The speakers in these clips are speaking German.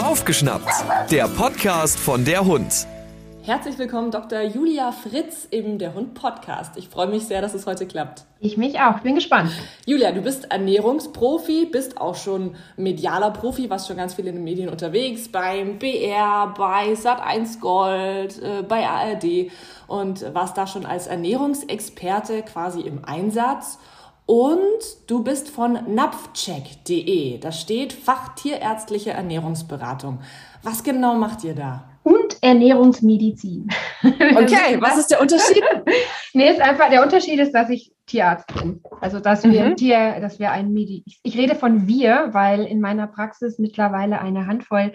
Aufgeschnappt, der Podcast von der Hund. Herzlich willkommen, Dr. Julia Fritz im Der Hund Podcast. Ich freue mich sehr, dass es heute klappt. Ich mich auch, bin gespannt. Julia, du bist Ernährungsprofi, bist auch schon medialer Profi, warst schon ganz viel in den Medien unterwegs, beim BR, bei Sat1 Gold, äh, bei ARD und warst da schon als Ernährungsexperte quasi im Einsatz. Und du bist von napfcheck.de. Da steht Fachtierärztliche Ernährungsberatung. Was genau macht ihr da? Und Ernährungsmedizin. Okay, was ist der Unterschied? nee, ist einfach, der Unterschied ist, dass ich Tierarzt bin. Also, dass wir mhm. Tier, dass wir ein Medi ich rede von wir, weil in meiner Praxis mittlerweile eine Handvoll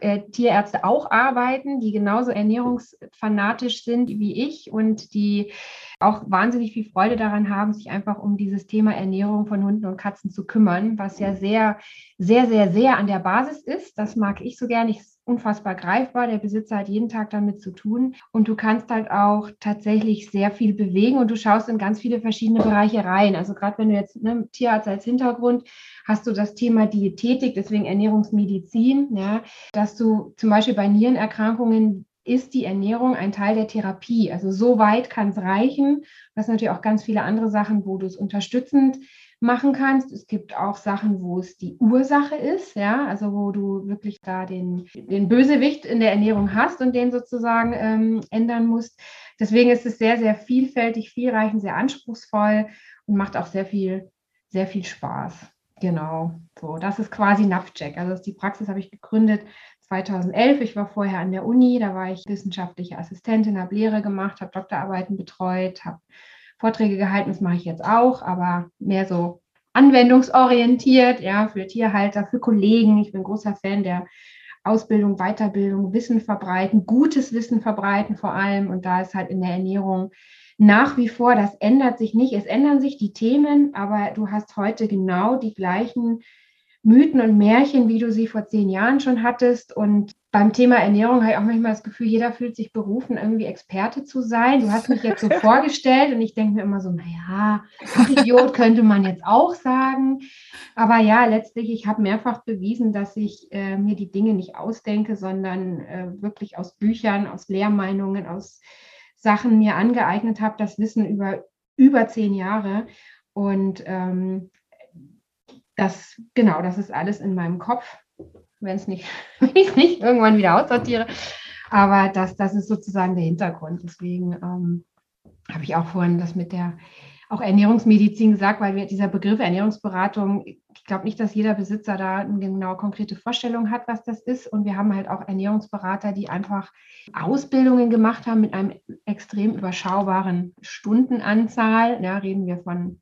äh, Tierärzte auch arbeiten, die genauso ernährungsfanatisch sind wie ich und die auch wahnsinnig viel Freude daran haben, sich einfach um dieses Thema Ernährung von Hunden und Katzen zu kümmern, was ja sehr, sehr, sehr, sehr an der Basis ist. Das mag ich so gerne. Ich unfassbar greifbar. Der Besitzer hat jeden Tag damit zu tun. Und du kannst halt auch tatsächlich sehr viel bewegen und du schaust in ganz viele verschiedene Bereiche rein. Also gerade wenn du jetzt ne, Tierarzt als Hintergrund hast du das Thema Diätetik, deswegen Ernährungsmedizin, ja, dass du zum Beispiel bei Nierenerkrankungen ist die Ernährung ein Teil der Therapie. Also so weit kann es reichen. Das sind natürlich auch ganz viele andere Sachen, wo du es unterstützend machen kannst. Es gibt auch Sachen, wo es die Ursache ist, ja, also wo du wirklich da den, den Bösewicht in der Ernährung hast und den sozusagen ähm, ändern musst. Deswegen ist es sehr, sehr vielfältig, vielreichend, sehr anspruchsvoll und macht auch sehr viel, sehr viel Spaß. Genau, so, das ist quasi NAPCheck. Also die Praxis habe ich gegründet 2011. Ich war vorher an der Uni, da war ich wissenschaftliche Assistentin, habe Lehre gemacht, habe Doktorarbeiten betreut, habe Vorträge gehalten. Das mache ich jetzt auch, aber mehr so anwendungsorientiert, ja, für Tierhalter, für Kollegen. Ich bin großer Fan der Ausbildung, Weiterbildung, Wissen verbreiten, gutes Wissen verbreiten vor allem. Und da ist halt in der Ernährung nach wie vor, das ändert sich nicht. Es ändern sich die Themen, aber du hast heute genau die gleichen Mythen und Märchen, wie du sie vor zehn Jahren schon hattest. Und beim Thema Ernährung habe ich auch manchmal das Gefühl, jeder fühlt sich berufen, irgendwie Experte zu sein. Du hast mich jetzt so vorgestellt und ich denke mir immer so, naja, Idiot könnte man jetzt auch sagen. Aber ja, letztlich, ich habe mehrfach bewiesen, dass ich äh, mir die Dinge nicht ausdenke, sondern äh, wirklich aus Büchern, aus Lehrmeinungen, aus Sachen mir angeeignet habe, das Wissen über über zehn Jahre. Und ähm, das, genau, das ist alles in meinem Kopf, wenn ich es nicht irgendwann wieder aussortiere. Aber das, das ist sozusagen der Hintergrund. Deswegen ähm, habe ich auch vorhin das mit der auch Ernährungsmedizin gesagt, weil wir, dieser Begriff Ernährungsberatung, ich glaube nicht, dass jeder Besitzer da eine genau konkrete Vorstellung hat, was das ist. Und wir haben halt auch Ernährungsberater, die einfach Ausbildungen gemacht haben mit einem extrem überschaubaren Stundenanzahl. Ja, reden wir von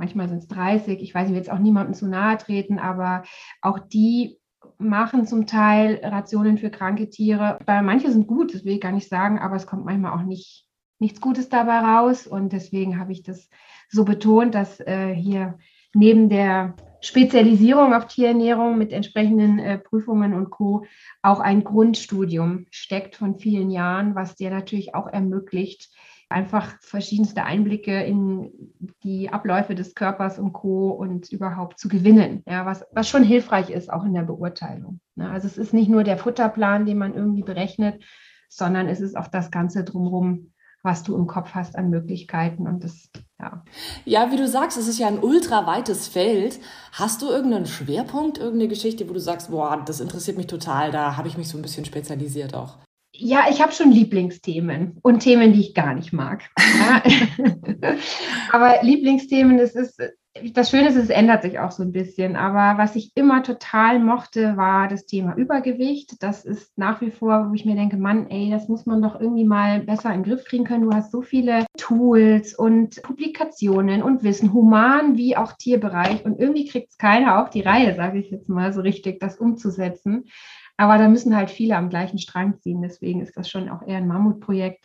manchmal sind es 30, ich weiß, ich will jetzt auch niemandem zu nahe treten, aber auch die machen zum Teil Rationen für kranke Tiere. Bei manche sind gut, das will ich gar nicht sagen, aber es kommt manchmal auch nicht nichts Gutes dabei raus und deswegen habe ich das so betont, dass äh, hier neben der Spezialisierung auf Tierernährung mit entsprechenden äh, Prüfungen und Co. auch ein Grundstudium steckt von vielen Jahren, was dir natürlich auch ermöglicht, einfach verschiedenste Einblicke in die Abläufe des Körpers und Co. und überhaupt zu gewinnen, ja, was, was schon hilfreich ist, auch in der Beurteilung. Ne? Also es ist nicht nur der Futterplan, den man irgendwie berechnet, sondern es ist auch das Ganze drumherum, was du im Kopf hast an Möglichkeiten und das, ja. Ja, wie du sagst, es ist ja ein ultra weites Feld. Hast du irgendeinen Schwerpunkt, irgendeine Geschichte, wo du sagst, boah, das interessiert mich total, da habe ich mich so ein bisschen spezialisiert auch? Ja, ich habe schon Lieblingsthemen und Themen, die ich gar nicht mag. Ja. aber Lieblingsthemen, das ist, das Schöne ist, es ändert sich auch so ein bisschen. Aber was ich immer total mochte, war das Thema Übergewicht. Das ist nach wie vor, wo ich mir denke, Mann, ey, das muss man doch irgendwie mal besser in den Griff kriegen können. Du hast so viele Tools und Publikationen und Wissen, human wie auch Tierbereich. Und irgendwie kriegt es keiner auf die Reihe, sage ich jetzt mal so richtig, das umzusetzen. Aber da müssen halt viele am gleichen Strang ziehen. Deswegen ist das schon auch eher ein Mammutprojekt.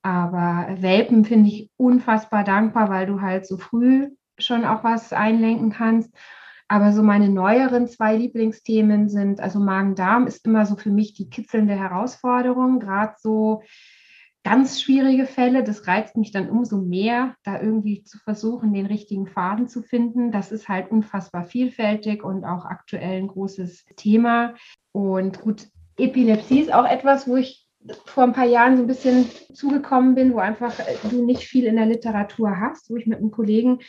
Aber Welpen finde ich unfassbar dankbar, weil du halt so früh schon auch was einlenken kannst. Aber so meine neueren zwei Lieblingsthemen sind, also Magen-Darm ist immer so für mich die kitzelnde Herausforderung, gerade so ganz schwierige Fälle. Das reizt mich dann umso mehr, da irgendwie zu versuchen, den richtigen Faden zu finden. Das ist halt unfassbar vielfältig und auch aktuell ein großes Thema. Und gut, Epilepsie ist auch etwas, wo ich vor ein paar Jahren so ein bisschen zugekommen bin, wo einfach äh, du nicht viel in der Literatur hast, wo ich mit einem Kollegen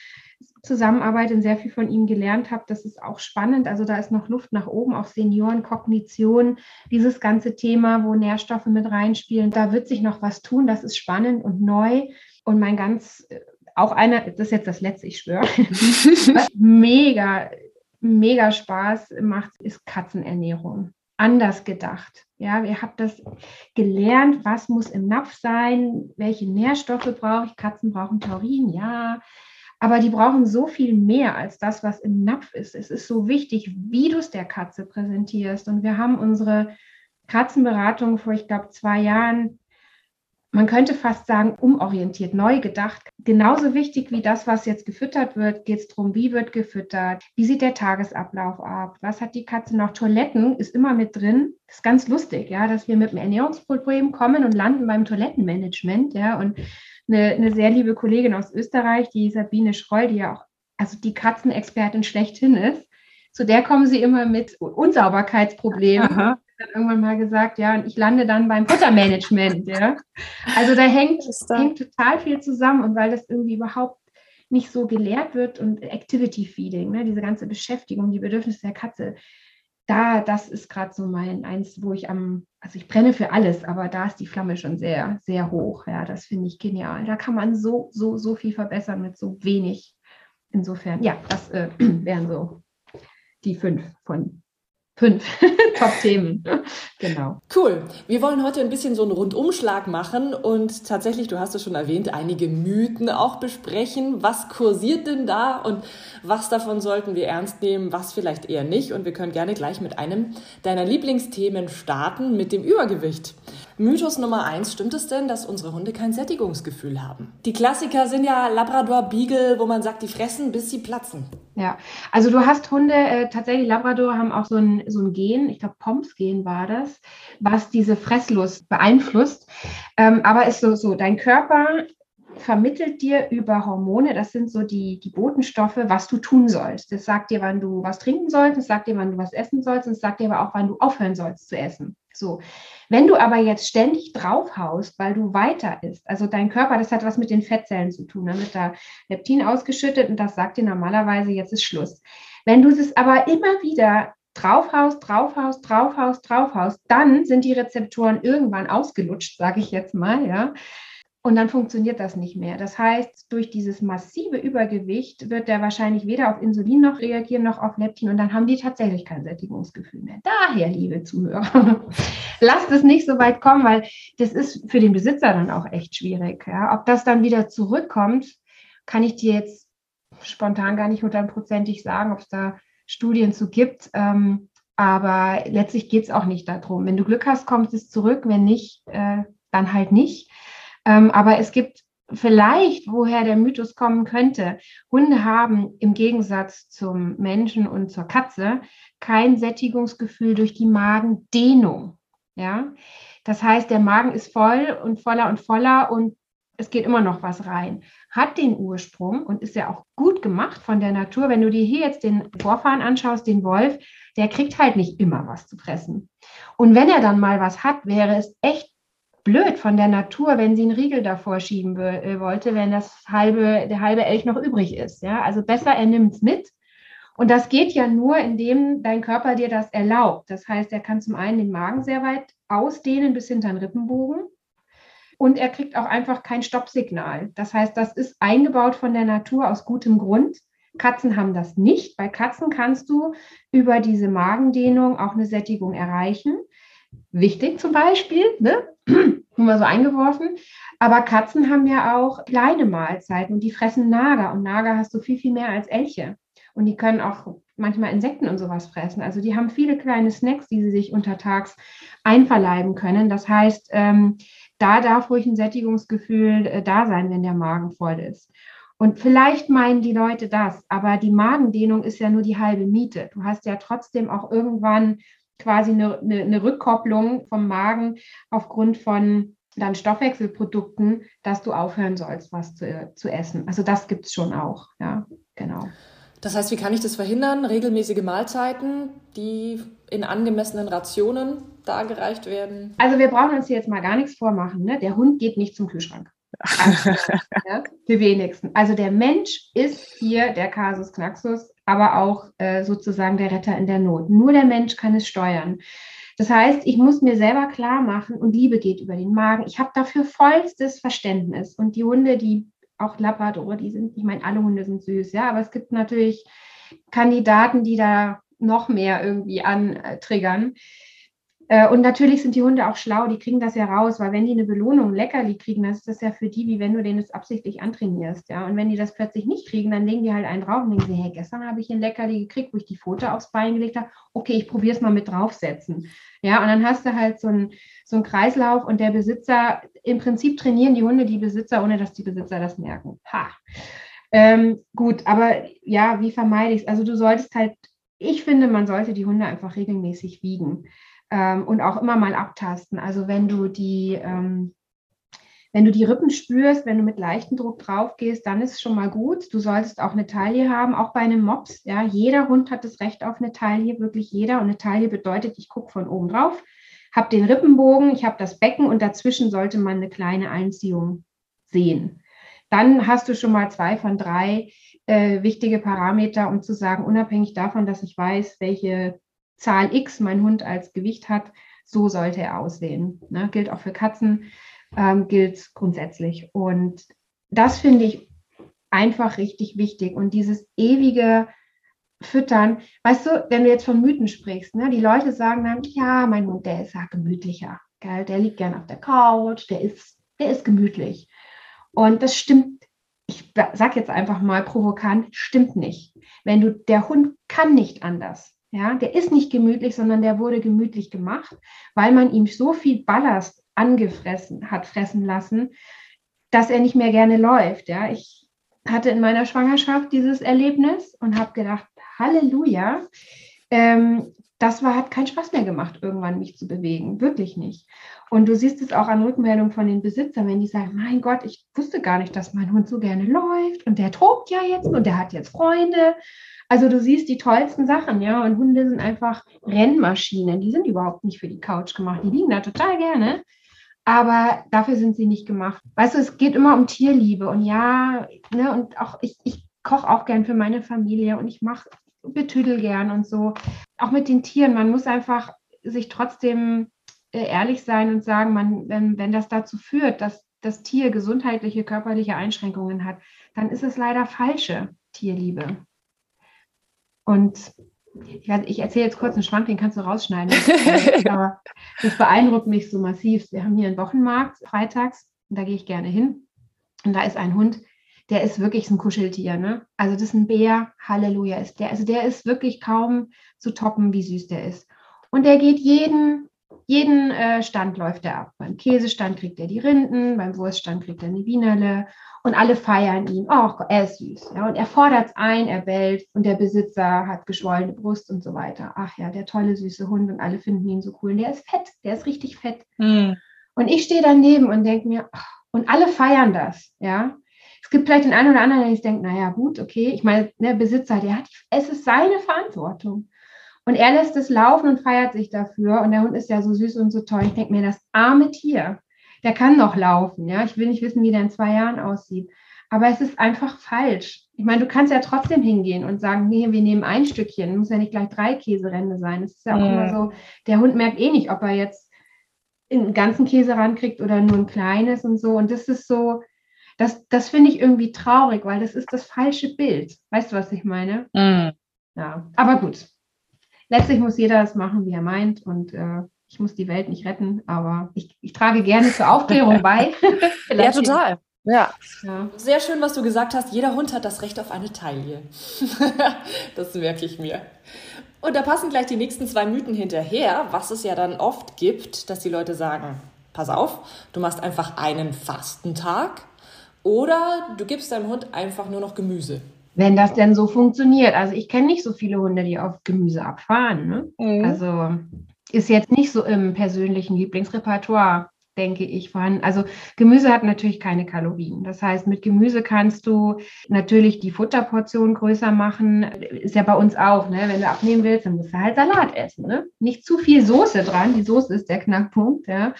zusammenarbeite und sehr viel von ihm gelernt habe. Das ist auch spannend. Also da ist noch Luft nach oben, auch Seniorenkognition, dieses ganze Thema, wo Nährstoffe mit reinspielen. Da wird sich noch was tun. Das ist spannend und neu. Und mein ganz, äh, auch einer, das ist jetzt das letzte, ich schwöre, mega, mega Spaß macht, ist Katzenernährung anders gedacht. Ja, ihr habt das gelernt, was muss im Napf sein, welche Nährstoffe brauche ich. Katzen brauchen Taurin, ja, aber die brauchen so viel mehr als das, was im Napf ist. Es ist so wichtig, wie du es der Katze präsentierst. Und wir haben unsere Katzenberatung vor, ich glaube, zwei Jahren man könnte fast sagen, umorientiert, neu gedacht. Genauso wichtig wie das, was jetzt gefüttert wird, geht es darum, wie wird gefüttert, wie sieht der Tagesablauf ab, was hat die Katze noch. Toiletten ist immer mit drin. Das ist ganz lustig, ja, dass wir mit einem Ernährungsproblem kommen und landen beim Toilettenmanagement, ja. Und eine, eine sehr liebe Kollegin aus Österreich, die Sabine Schroll, die ja auch also die Katzenexpertin schlechthin ist, zu der kommen sie immer mit Unsauberkeitsproblemen. Aha dann irgendwann mal gesagt, ja, und ich lande dann beim Futtermanagement, ja. Also da hängt, da? hängt total viel zusammen und weil das irgendwie überhaupt nicht so gelehrt wird und Activity Feeding, ne, diese ganze Beschäftigung, die Bedürfnisse der Katze, da, das ist gerade so mein eins, wo ich am, also ich brenne für alles, aber da ist die Flamme schon sehr, sehr hoch. Ja, das finde ich genial. Da kann man so, so, so viel verbessern mit so wenig. Insofern, ja, das äh, wären so die fünf von fünf Top-Themen. genau. Cool. Wir wollen heute ein bisschen so einen Rundumschlag machen und tatsächlich, du hast es schon erwähnt, einige Mythen auch besprechen. Was kursiert denn da und was davon sollten wir ernst nehmen, was vielleicht eher nicht? Und wir können gerne gleich mit einem deiner Lieblingsthemen starten, mit dem Übergewicht. Mythos Nummer eins, stimmt es denn, dass unsere Hunde kein Sättigungsgefühl haben? Die Klassiker sind ja Labrador, Beagle, wo man sagt, die fressen, bis sie platzen. Ja, also du hast Hunde, äh, tatsächlich Labrador haben auch so ein, so ein Gen, ich glaube Pomps-Gen war das, was diese Fresslust beeinflusst. Ähm, aber ist so, so, dein Körper vermittelt dir über Hormone, das sind so die, die Botenstoffe, was du tun sollst. Das sagt dir, wann du was trinken sollst, das sagt dir, wann du was essen sollst, und es sagt dir aber auch, wann du aufhören sollst zu essen. So. Wenn du aber jetzt ständig draufhaust, weil du weiter isst, also dein Körper, das hat was mit den Fettzellen zu tun, dann wird da Leptin ausgeschüttet und das sagt dir normalerweise, jetzt ist Schluss. Wenn du es aber immer wieder draufhaust, draufhaust, draufhaust, draufhaust, dann sind die Rezeptoren irgendwann ausgelutscht, sage ich jetzt mal, ja. Und dann funktioniert das nicht mehr. Das heißt, durch dieses massive Übergewicht wird der wahrscheinlich weder auf Insulin noch reagieren noch auf Leptin und dann haben die tatsächlich kein Sättigungsgefühl mehr. Daher, liebe Zuhörer, lasst es nicht so weit kommen, weil das ist für den Besitzer dann auch echt schwierig. Ja? Ob das dann wieder zurückkommt, kann ich dir jetzt spontan gar nicht hundertprozentig sagen, ob es da Studien zu gibt. Ähm, aber letztlich geht es auch nicht darum. Wenn du Glück hast, kommt es zurück. Wenn nicht, äh, dann halt nicht. Ähm, aber es gibt vielleicht, woher der Mythos kommen könnte, Hunde haben im Gegensatz zum Menschen und zur Katze kein Sättigungsgefühl durch die Magendehnung. Ja, das heißt, der Magen ist voll und voller und voller und es geht immer noch was rein. Hat den Ursprung und ist ja auch gut gemacht von der Natur. Wenn du dir hier jetzt den Vorfahren anschaust, den Wolf, der kriegt halt nicht immer was zu fressen. Und wenn er dann mal was hat, wäre es echt blöd von der Natur, wenn sie einen Riegel davor schieben äh, wollte, wenn das halbe, der halbe Elch noch übrig ist. Ja? Also besser, er nimmt es mit. Und das geht ja nur, indem dein Körper dir das erlaubt. Das heißt, er kann zum einen den Magen sehr weit ausdehnen bis hinter den Rippenbogen. Und er kriegt auch einfach kein Stoppsignal. Das heißt, das ist eingebaut von der Natur aus gutem Grund. Katzen haben das nicht. Bei Katzen kannst du über diese Magendehnung auch eine Sättigung erreichen. Wichtig zum Beispiel, ne? Nur mal so eingeworfen. Aber Katzen haben ja auch kleine Mahlzeiten und die fressen Nager. Und Nager hast du viel, viel mehr als Elche. Und die können auch manchmal Insekten und sowas fressen. Also die haben viele kleine Snacks, die sie sich untertags einverleiben können. Das heißt, ähm, da darf ruhig ein Sättigungsgefühl äh, da sein, wenn der Magen voll ist. Und vielleicht meinen die Leute das, aber die Magendehnung ist ja nur die halbe Miete. Du hast ja trotzdem auch irgendwann quasi eine, eine, eine Rückkopplung vom Magen aufgrund von dann Stoffwechselprodukten, dass du aufhören sollst, was zu, zu essen. Also das gibt es schon auch, ja, genau. Das heißt, wie kann ich das verhindern? Regelmäßige Mahlzeiten, die in angemessenen Rationen dargereicht werden? Also wir brauchen uns hier jetzt mal gar nichts vormachen. Ne? Der Hund geht nicht zum Kühlschrank. Ja, die wenigsten. Also der Mensch ist hier der Kasus Knaxus, aber auch äh, sozusagen der Retter in der Not. Nur der Mensch kann es steuern. Das heißt, ich muss mir selber klar machen und Liebe geht über den Magen. Ich habe dafür vollstes Verständnis. Und die Hunde, die auch Labrador, die sind, ich meine, alle Hunde sind süß, ja, aber es gibt natürlich Kandidaten, die da noch mehr irgendwie antriggern. Äh, und natürlich sind die Hunde auch schlau, die kriegen das ja raus, weil wenn die eine Belohnung, ein Leckerli kriegen, dann ist das ja für die, wie wenn du denen das absichtlich antrainierst, ja. Und wenn die das plötzlich nicht kriegen, dann legen die halt einen drauf und denken sie, hey, gestern habe ich ein Leckerli gekriegt, wo ich die Pfote aufs Bein gelegt habe. Okay, ich probiere es mal mit draufsetzen. Ja, und dann hast du halt so einen so Kreislauf und der Besitzer, im Prinzip trainieren die Hunde die Besitzer, ohne dass die Besitzer das merken. Ha. Ähm, gut, aber ja, wie vermeide ich es? Also du solltest halt, ich finde, man sollte die Hunde einfach regelmäßig wiegen ähm, und auch immer mal abtasten. Also wenn du die, ähm, wenn du die Rippen spürst, wenn du mit leichtem Druck drauf gehst, dann ist es schon mal gut. Du solltest auch eine Taille haben, auch bei einem Mops. Ja, jeder Hund hat das Recht auf eine Taille, wirklich jeder. Und eine Taille bedeutet, ich gucke von oben drauf, habe den Rippenbogen, ich habe das Becken und dazwischen sollte man eine kleine Einziehung sehen. Dann hast du schon mal zwei von drei äh, wichtige Parameter, um zu sagen, unabhängig davon, dass ich weiß, welche Zahl X mein Hund als Gewicht hat, so sollte er aussehen. Ne? Gilt auch für Katzen, ähm, gilt grundsätzlich. Und das finde ich einfach richtig wichtig. Und dieses ewige Füttern, weißt du, wenn du jetzt von Mythen sprichst, ne, die Leute sagen dann, ja, mein Hund, der ist ja gemütlicher. Gell? Der liegt gern auf der Couch, der ist, der ist gemütlich. Und das stimmt, ich sage jetzt einfach mal provokant, stimmt nicht. Wenn du, der Hund kann nicht anders. Ja, der ist nicht gemütlich, sondern der wurde gemütlich gemacht, weil man ihm so viel Ballast angefressen hat, fressen lassen, dass er nicht mehr gerne läuft. Ja, ich hatte in meiner Schwangerschaft dieses Erlebnis und habe gedacht, Halleluja, ähm, das war, hat keinen Spaß mehr gemacht, irgendwann mich zu bewegen. Wirklich nicht. Und du siehst es auch an Rückmeldungen von den Besitzern, wenn die sagen, mein Gott, ich wusste gar nicht, dass mein Hund so gerne läuft und der tobt ja jetzt und der hat jetzt Freunde also du siehst die tollsten Sachen, ja. Und Hunde sind einfach Rennmaschinen. Die sind überhaupt nicht für die Couch gemacht. Die liegen da total gerne. Aber dafür sind sie nicht gemacht. Weißt du, es geht immer um Tierliebe. Und ja, ne, und auch ich, ich koche auch gern für meine Familie und ich mache betüdel gern und so. Auch mit den Tieren. Man muss einfach sich trotzdem äh, ehrlich sein und sagen, man, wenn, wenn das dazu führt, dass das Tier gesundheitliche, körperliche Einschränkungen hat, dann ist es leider falsche Tierliebe. Und ich, ich erzähle jetzt kurz einen Schwank, den kannst du rausschneiden. Aber das beeindruckt mich so massiv. Wir haben hier einen Wochenmarkt freitags und da gehe ich gerne hin. Und da ist ein Hund, der ist wirklich ein Kuscheltier. Ne? Also das ist ein Bär, Halleluja ist der. Also der ist wirklich kaum zu toppen, wie süß der ist. Und der geht jeden, jeden äh, Stand läuft er ab. Beim Käsestand kriegt er die Rinden, beim Wurststand kriegt er eine Wienerle und alle feiern ihn. Oh, er ist süß. Ja, und er fordert es ein, er bellt und der Besitzer hat geschwollene Brust und so weiter. Ach ja, der tolle, süße Hund und alle finden ihn so cool. Und der ist fett, der ist richtig fett. Mhm. Und ich stehe daneben und denke mir, oh, und alle feiern das. Ja, es gibt vielleicht den einen oder anderen, der sich denkt, naja, gut, okay. Ich meine, der Besitzer, der hat, es ist seine Verantwortung. Und er lässt es laufen und feiert sich dafür. Und der Hund ist ja so süß und so toll. Ich denke mir, das arme Tier der kann noch laufen. Ja, ich will nicht wissen, wie der in zwei Jahren aussieht. Aber es ist einfach falsch. Ich meine, du kannst ja trotzdem hingehen und sagen, nee, wir nehmen ein Stückchen. Muss ja nicht gleich drei Käserände sein. Es ist ja auch ja. immer so, der Hund merkt eh nicht, ob er jetzt einen ganzen Käse rankriegt oder nur ein kleines und so. Und das ist so, das, das finde ich irgendwie traurig, weil das ist das falsche Bild. Weißt du, was ich meine? Mhm. Ja, aber gut. Letztlich muss jeder das machen, wie er meint. Und äh, ich muss die Welt nicht retten, aber ich, ich trage gerne zur Aufklärung bei. ja, total. Ja. ja. Sehr schön, was du gesagt hast. Jeder Hund hat das Recht auf eine Taille. das merke ich mir. Und da passen gleich die nächsten zwei Mythen hinterher, was es ja dann oft gibt, dass die Leute sagen, pass auf, du machst einfach einen Fastentag oder du gibst deinem Hund einfach nur noch Gemüse. Wenn das denn so funktioniert. Also ich kenne nicht so viele Hunde, die auf Gemüse abfahren. Ne? Mhm. Also ist jetzt nicht so im persönlichen Lieblingsrepertoire. denke ich, vorhanden. Also Gemüse hat natürlich keine Kalorien. Das heißt, mit Gemüse kannst du natürlich die Futterportion größer machen. Ist ja bei uns auch, ne? wenn du abnehmen willst, dann musst du halt Salat essen. Ne? Nicht zu viel Soße dran. Die Soße ist der Knackpunkt. Ja?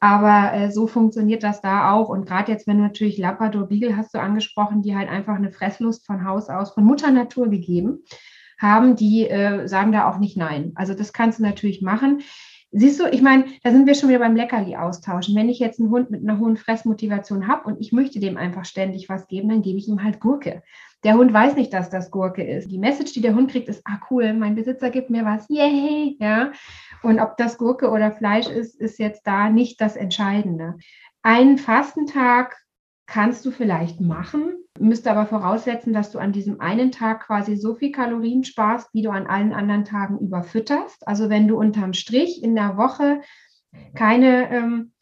Aber äh, so funktioniert das da auch. Und gerade jetzt, wenn du natürlich Labrador Beagle hast du angesprochen, die halt einfach eine Fresslust von Haus aus, von Mutter Natur gegeben haben, die äh, sagen da auch nicht nein. Also das kannst du natürlich machen. Siehst du, ich meine, da sind wir schon wieder beim Leckerli austauschen. Wenn ich jetzt einen Hund mit einer hohen Fressmotivation habe und ich möchte dem einfach ständig was geben, dann gebe ich ihm halt Gurke. Der Hund weiß nicht, dass das Gurke ist. Die Message, die der Hund kriegt, ist, ah cool, mein Besitzer gibt mir was, yay, ja. Und ob das Gurke oder Fleisch ist, ist jetzt da nicht das Entscheidende. Ein Fastentag kannst du vielleicht machen, müsste aber voraussetzen, dass du an diesem einen Tag quasi so viel Kalorien sparst, wie du an allen anderen Tagen überfütterst. Also wenn du unterm Strich in der Woche keine ähm,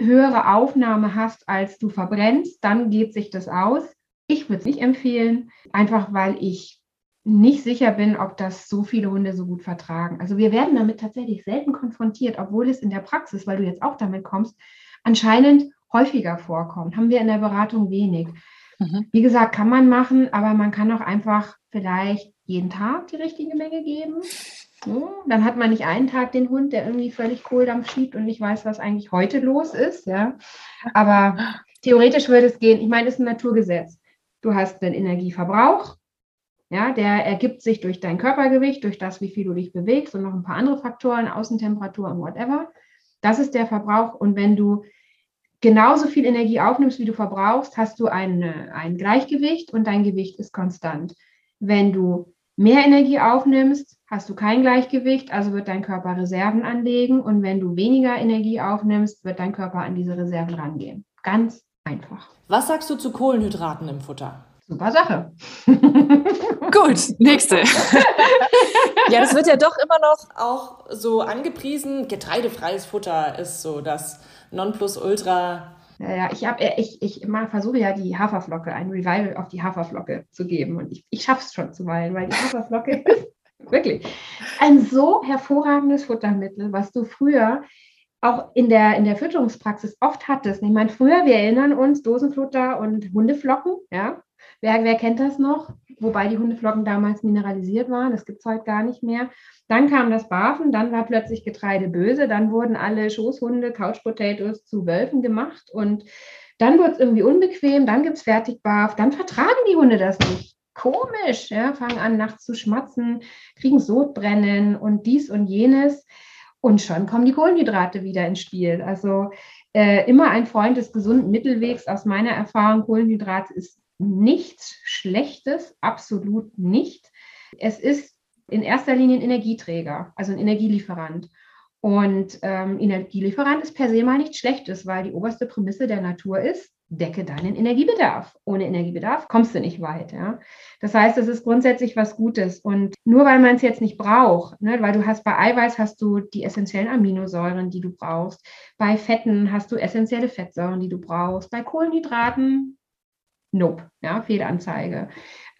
höhere Aufnahme hast, als du verbrennst, dann geht sich das aus. Ich würde es nicht empfehlen, einfach weil ich nicht sicher bin, ob das so viele Hunde so gut vertragen. Also wir werden damit tatsächlich selten konfrontiert, obwohl es in der Praxis, weil du jetzt auch damit kommst, anscheinend häufiger vorkommt. Haben wir in der Beratung wenig. Mhm. Wie gesagt, kann man machen, aber man kann auch einfach vielleicht jeden Tag die richtige Menge geben. So, dann hat man nicht einen Tag den Hund, der irgendwie völlig Kohldampf schiebt und nicht weiß, was eigentlich heute los ist. Ja. Aber theoretisch würde es gehen. Ich meine, es ist ein Naturgesetz. Du hast den Energieverbrauch. Ja, der ergibt sich durch dein Körpergewicht, durch das, wie viel du dich bewegst und noch ein paar andere Faktoren, Außentemperatur und whatever. Das ist der Verbrauch. Und wenn du genauso viel Energie aufnimmst, wie du verbrauchst, hast du ein, ein Gleichgewicht und dein Gewicht ist konstant. Wenn du mehr Energie aufnimmst, hast du kein Gleichgewicht, also wird dein Körper Reserven anlegen und wenn du weniger Energie aufnimmst, wird dein Körper an diese Reserven rangehen. Ganz einfach. Was sagst du zu Kohlenhydraten im Futter? Super Sache. Gut, nächste. ja, das wird ja doch immer noch auch so angepriesen. Getreidefreies Futter ist so das Nonplusultra. Ja, ja, ich, hab, ich, ich versuche ja die Haferflocke, ein Revival auf die Haferflocke zu geben. Und ich, ich schaffe es schon zuweilen, weil die Haferflocke ist wirklich ein so hervorragendes Futtermittel, was du früher auch in der, in der Fütterungspraxis oft hattest. Ich meine, früher, wir erinnern uns, Dosenfutter und Hundeflocken, ja. Wer, wer kennt das noch? Wobei die Hundeflocken damals mineralisiert waren, das gibt es heute gar nicht mehr. Dann kam das Barfen, dann war plötzlich Getreide böse, dann wurden alle Schoßhunde, Couch Potatoes zu Wölfen gemacht und dann wird es irgendwie unbequem, dann gibt es Fertigbarf, dann vertragen die Hunde das nicht. Komisch, ja, fangen an nachts zu schmatzen, kriegen Sodbrennen und dies und jenes. Und schon kommen die Kohlenhydrate wieder ins Spiel. Also äh, immer ein Freund des gesunden Mittelwegs aus meiner Erfahrung. Kohlenhydrate ist nichts Schlechtes, absolut nicht. Es ist in erster Linie ein Energieträger, also ein Energielieferant. Und ähm, Energielieferant ist per se mal nichts Schlechtes, weil die oberste Prämisse der Natur ist, decke deinen Energiebedarf. Ohne Energiebedarf kommst du nicht weit. Ja? Das heißt, es ist grundsätzlich was Gutes. Und nur weil man es jetzt nicht braucht, ne, weil du hast bei Eiweiß hast du die essentiellen Aminosäuren, die du brauchst. Bei Fetten hast du essentielle Fettsäuren, die du brauchst. Bei Kohlenhydraten Nope, ja, Fehlanzeige.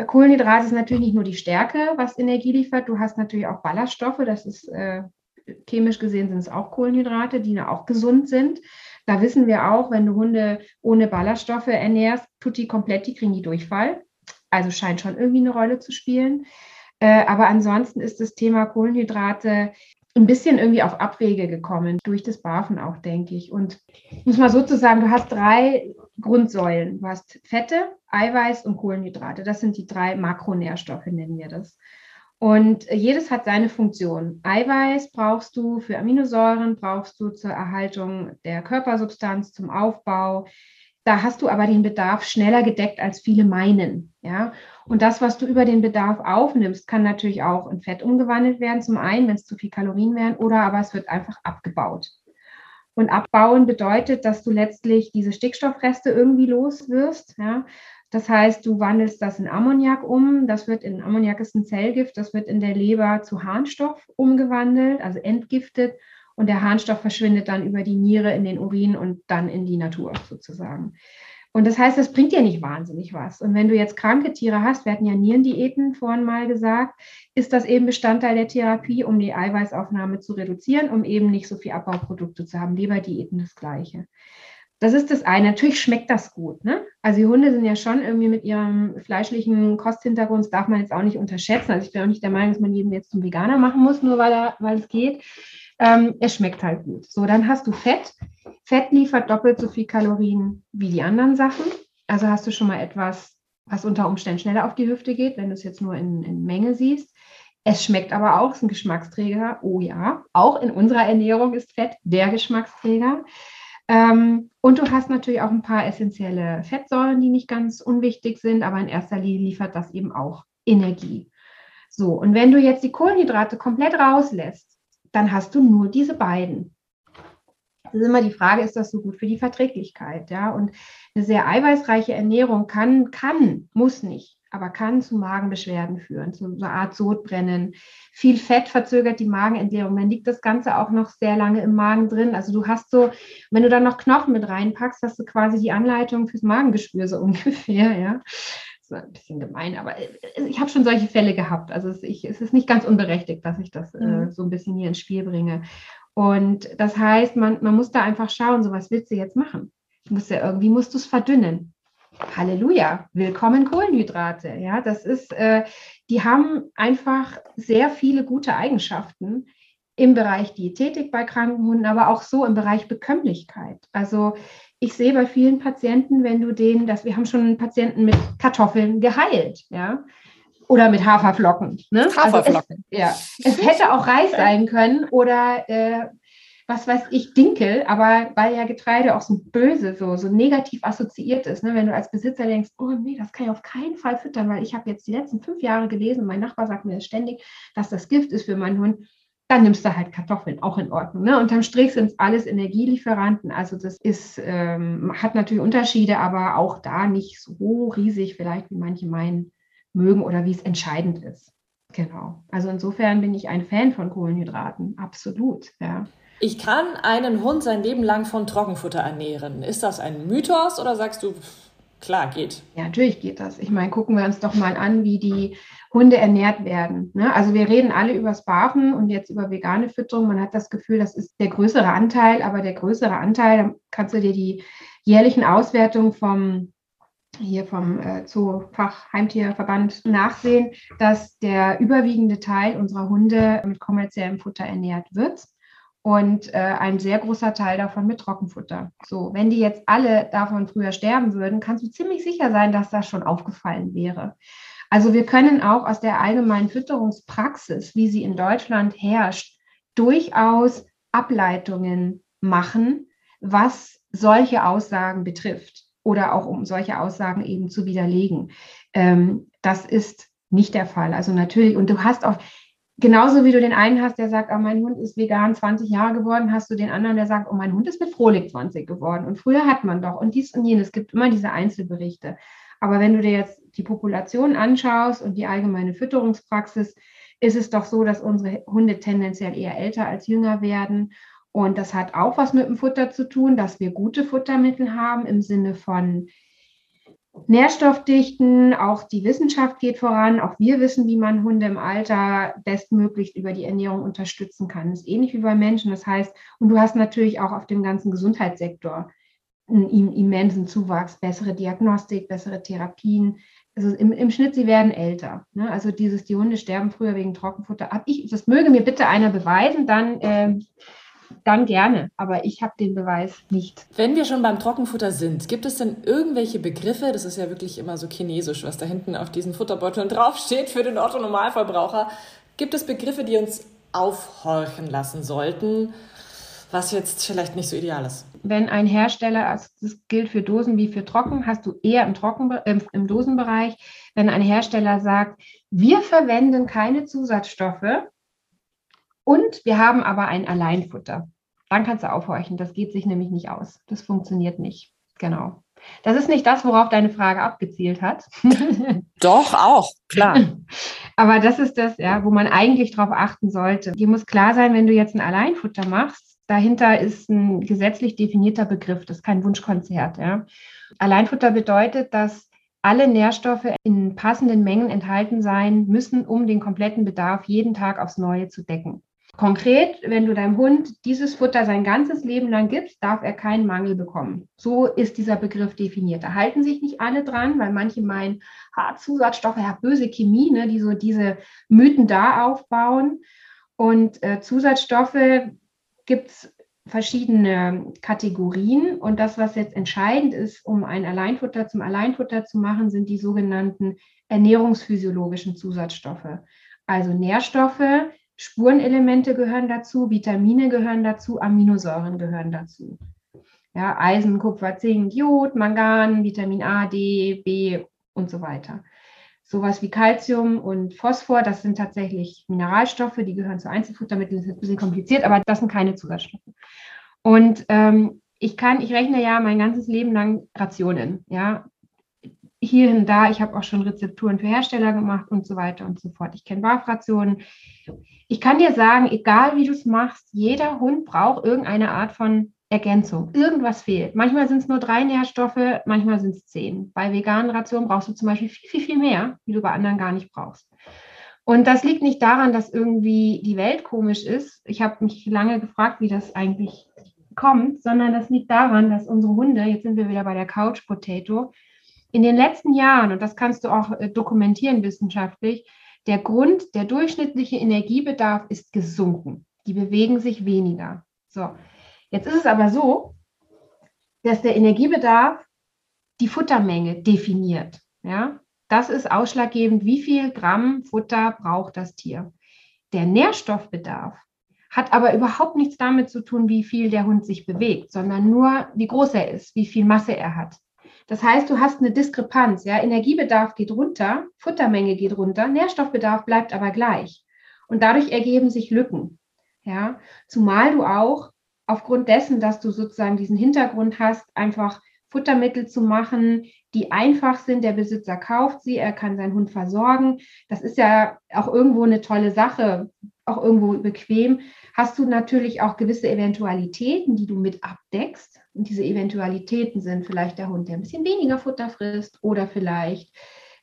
Kohlenhydrat ist natürlich nicht nur die Stärke, was Energie liefert. Du hast natürlich auch Ballaststoffe. Das ist äh, chemisch gesehen sind es auch Kohlenhydrate, die auch gesund sind. Da wissen wir auch, wenn du Hunde ohne Ballaststoffe ernährst, tut die komplett, die kriegen die Durchfall. Also scheint schon irgendwie eine Rolle zu spielen. Äh, aber ansonsten ist das Thema Kohlenhydrate ein bisschen irgendwie auf Abwege gekommen, durch das Barfen auch, denke ich. Und muss mal sozusagen, du hast drei Grundsäulen. Du hast Fette, Eiweiß und Kohlenhydrate. Das sind die drei Makronährstoffe, nennen wir das. Und jedes hat seine Funktion. Eiweiß brauchst du für Aminosäuren, brauchst du zur Erhaltung der Körpersubstanz, zum Aufbau. Da hast du aber den Bedarf schneller gedeckt, als viele meinen. Ja? Und das, was du über den Bedarf aufnimmst, kann natürlich auch in Fett umgewandelt werden. Zum einen, wenn es zu viel Kalorien wären, oder aber es wird einfach abgebaut. Und abbauen bedeutet, dass du letztlich diese Stickstoffreste irgendwie los wirst. Ja? Das heißt, du wandelst das in Ammoniak um. Das wird in Ammoniak ist ein Zellgift, das wird in der Leber zu Harnstoff umgewandelt, also entgiftet. Und der Harnstoff verschwindet dann über die Niere in den Urin und dann in die Natur sozusagen. Und das heißt, das bringt dir nicht wahnsinnig was. Und wenn du jetzt kranke Tiere hast, wir hatten ja Nierendiäten vorhin mal gesagt, ist das eben Bestandteil der Therapie, um die Eiweißaufnahme zu reduzieren, um eben nicht so viel Abbauprodukte zu haben. Leberdiäten das Gleiche. Das ist das eine. Natürlich schmeckt das gut. Ne? Also die Hunde sind ja schon irgendwie mit ihrem fleischlichen Kosthintergrund, das darf man jetzt auch nicht unterschätzen. Also ich bin auch nicht der Meinung, dass man jeden jetzt zum Veganer machen muss, nur weil, er, weil es geht. Ähm, es schmeckt halt gut. So, dann hast du Fett. Fett liefert doppelt so viel Kalorien wie die anderen Sachen. Also hast du schon mal etwas, was unter Umständen schneller auf die Hüfte geht, wenn du es jetzt nur in, in Menge siehst. Es schmeckt aber auch, ist ein Geschmacksträger. Oh ja, auch in unserer Ernährung ist Fett der Geschmacksträger. Ähm, und du hast natürlich auch ein paar essentielle Fettsäuren, die nicht ganz unwichtig sind, aber in erster Linie liefert das eben auch Energie. So, und wenn du jetzt die Kohlenhydrate komplett rauslässt, dann hast du nur diese beiden das ist immer die Frage, ist das so gut für die Verträglichkeit? Ja, und eine sehr eiweißreiche Ernährung kann, kann, muss nicht, aber kann zu Magenbeschwerden führen, zu einer Art Sodbrennen. Viel Fett verzögert die Magenentleerung. Dann liegt das Ganze auch noch sehr lange im Magen drin. Also du hast so, wenn du dann noch Knochen mit reinpackst, hast du quasi die Anleitung fürs Magengeschwür so ungefähr, ja. Ist ein bisschen gemein, aber äh, ich habe schon solche Fälle gehabt. Also es, ich, es, ist nicht ganz unberechtigt, dass ich das äh, mhm. so ein bisschen hier ins Spiel bringe. Und das heißt, man, man muss da einfach schauen, so was willst du jetzt machen? Du musst ja irgendwie musst du es verdünnen. Halleluja, willkommen Kohlenhydrate. Ja, das ist, äh, die haben einfach sehr viele gute Eigenschaften im Bereich Diätetik bei kranken Hunden, aber auch so im Bereich Bekömmlichkeit. Also ich sehe bei vielen Patienten, wenn du denen, dass wir haben schon Patienten mit Kartoffeln geheilt, ja, oder mit Haferflocken. Ne? Haferflocken. Also es, ja. Es hätte auch Reis sein können oder äh, was weiß ich, Dinkel, aber weil ja Getreide auch so böse, so, so negativ assoziiert ist, ne? wenn du als Besitzer denkst, oh nee, das kann ich auf keinen Fall füttern, weil ich habe jetzt die letzten fünf Jahre gelesen, mein Nachbar sagt mir das ständig, dass das Gift ist für meinen Hund, dann nimmst du halt Kartoffeln, auch in Ordnung. Ne? Unterm Strich sind es alles Energielieferanten, also das ist, ähm, hat natürlich Unterschiede, aber auch da nicht so riesig vielleicht, wie manche meinen mögen oder wie es entscheidend ist. Genau. Also insofern bin ich ein Fan von Kohlenhydraten, absolut. Ja. Ich kann einen Hund sein Leben lang von Trockenfutter ernähren. Ist das ein Mythos oder sagst du, klar, geht? Ja, natürlich geht das. Ich meine, gucken wir uns doch mal an, wie die Hunde ernährt werden. Ne? Also wir reden alle über Barfen und jetzt über vegane Fütterung. Man hat das Gefühl, das ist der größere Anteil, aber der größere Anteil, da kannst du dir die jährlichen Auswertungen vom hier vom äh, Zoofach Heimtierverband nachsehen, dass der überwiegende Teil unserer Hunde mit kommerziellem Futter ernährt wird und äh, ein sehr großer Teil davon mit Trockenfutter. So, wenn die jetzt alle davon früher sterben würden, kannst du ziemlich sicher sein, dass das schon aufgefallen wäre. Also wir können auch aus der allgemeinen Fütterungspraxis, wie sie in Deutschland herrscht, durchaus Ableitungen machen, was solche Aussagen betrifft oder auch um solche Aussagen eben zu widerlegen. Ähm, das ist nicht der Fall. Also natürlich, und du hast auch, genauso wie du den einen hast, der sagt, oh, mein Hund ist vegan 20 Jahre geworden, hast du den anderen, der sagt, oh, mein Hund ist mit Frohlich 20 geworden. Und früher hat man doch und dies und jenes. Es gibt immer diese Einzelberichte. Aber wenn du dir jetzt die Population anschaust und die allgemeine Fütterungspraxis, ist es doch so, dass unsere Hunde tendenziell eher älter als jünger werden und das hat auch was mit dem Futter zu tun, dass wir gute Futtermittel haben im Sinne von Nährstoffdichten. Auch die Wissenschaft geht voran. Auch wir wissen, wie man Hunde im Alter bestmöglichst über die Ernährung unterstützen kann. Das ist ähnlich wie bei Menschen. Das heißt, und du hast natürlich auch auf dem ganzen Gesundheitssektor einen immensen Zuwachs, bessere Diagnostik, bessere Therapien. Also im, im Schnitt, sie werden älter. Ne? Also dieses, die Hunde sterben früher wegen Trockenfutter. Ab ich, das möge mir bitte einer beweisen, dann äh, dann gerne, aber ich habe den Beweis nicht. Wenn wir schon beim Trockenfutter sind, gibt es denn irgendwelche Begriffe, das ist ja wirklich immer so chinesisch, was da hinten auf diesen Futterbeuteln draufsteht für den Otto-Normalverbraucher, gibt es Begriffe, die uns aufhorchen lassen sollten, was jetzt vielleicht nicht so ideal ist? Wenn ein Hersteller, also das gilt für Dosen wie für Trocken, hast du eher im, Trocken, äh, im Dosenbereich, wenn ein Hersteller sagt, wir verwenden keine Zusatzstoffe, und wir haben aber ein Alleinfutter. Dann kannst du aufhorchen. Das geht sich nämlich nicht aus. Das funktioniert nicht. Genau. Das ist nicht das, worauf deine Frage abgezielt hat. Doch, auch, klar. Aber das ist das, ja, wo man eigentlich darauf achten sollte. Dir muss klar sein, wenn du jetzt ein Alleinfutter machst, dahinter ist ein gesetzlich definierter Begriff, das ist kein Wunschkonzert. Ja. Alleinfutter bedeutet, dass alle Nährstoffe in passenden Mengen enthalten sein müssen, um den kompletten Bedarf jeden Tag aufs Neue zu decken. Konkret, wenn du deinem Hund dieses Futter sein ganzes Leben lang gibst, darf er keinen Mangel bekommen. So ist dieser Begriff definiert. Da halten sich nicht alle dran, weil manche meinen, ha, Zusatzstoffe, ja, böse Chemie, ne, die so diese Mythen da aufbauen. Und äh, Zusatzstoffe gibt es verschiedene Kategorien. Und das, was jetzt entscheidend ist, um ein Alleinfutter zum Alleinfutter zu machen, sind die sogenannten ernährungsphysiologischen Zusatzstoffe. Also Nährstoffe, Spurenelemente gehören dazu, Vitamine gehören dazu, Aminosäuren gehören dazu. Ja, Eisen, Kupfer, Zink, Jod, Mangan, Vitamin A, D, B und so weiter. Sowas wie Calcium und Phosphor, das sind tatsächlich Mineralstoffe, die gehören zu Einzelfuttermitteln, das ist ein bisschen kompliziert, aber das sind keine Zusatzstoffe. Und ähm, ich kann, ich rechne ja mein ganzes Leben lang Rationen, ja, hierhin, da. Ich habe auch schon Rezepturen für Hersteller gemacht und so weiter und so fort. Ich kenne Barfrationen. Ich kann dir sagen, egal wie du es machst, jeder Hund braucht irgendeine Art von Ergänzung. Irgendwas fehlt. Manchmal sind es nur drei Nährstoffe, manchmal sind es zehn. Bei veganen Rationen brauchst du zum Beispiel viel, viel, viel mehr, die du bei anderen gar nicht brauchst. Und das liegt nicht daran, dass irgendwie die Welt komisch ist. Ich habe mich lange gefragt, wie das eigentlich kommt, sondern das liegt daran, dass unsere Hunde, jetzt sind wir wieder bei der Couch Potato, in den letzten Jahren, und das kannst du auch äh, dokumentieren wissenschaftlich, der Grund, der durchschnittliche Energiebedarf ist gesunken. Die bewegen sich weniger. So, jetzt ist es aber so, dass der Energiebedarf die Futtermenge definiert. Ja, das ist ausschlaggebend, wie viel Gramm Futter braucht das Tier. Der Nährstoffbedarf hat aber überhaupt nichts damit zu tun, wie viel der Hund sich bewegt, sondern nur, wie groß er ist, wie viel Masse er hat. Das heißt, du hast eine Diskrepanz. Ja? Energiebedarf geht runter, Futtermenge geht runter, Nährstoffbedarf bleibt aber gleich. Und dadurch ergeben sich Lücken. Ja? Zumal du auch aufgrund dessen, dass du sozusagen diesen Hintergrund hast, einfach Futtermittel zu machen, die einfach sind. Der Besitzer kauft sie, er kann seinen Hund versorgen. Das ist ja auch irgendwo eine tolle Sache, auch irgendwo bequem. Hast du natürlich auch gewisse Eventualitäten, die du mit abdeckst. Diese Eventualitäten sind vielleicht der Hund, der ein bisschen weniger Futter frisst oder vielleicht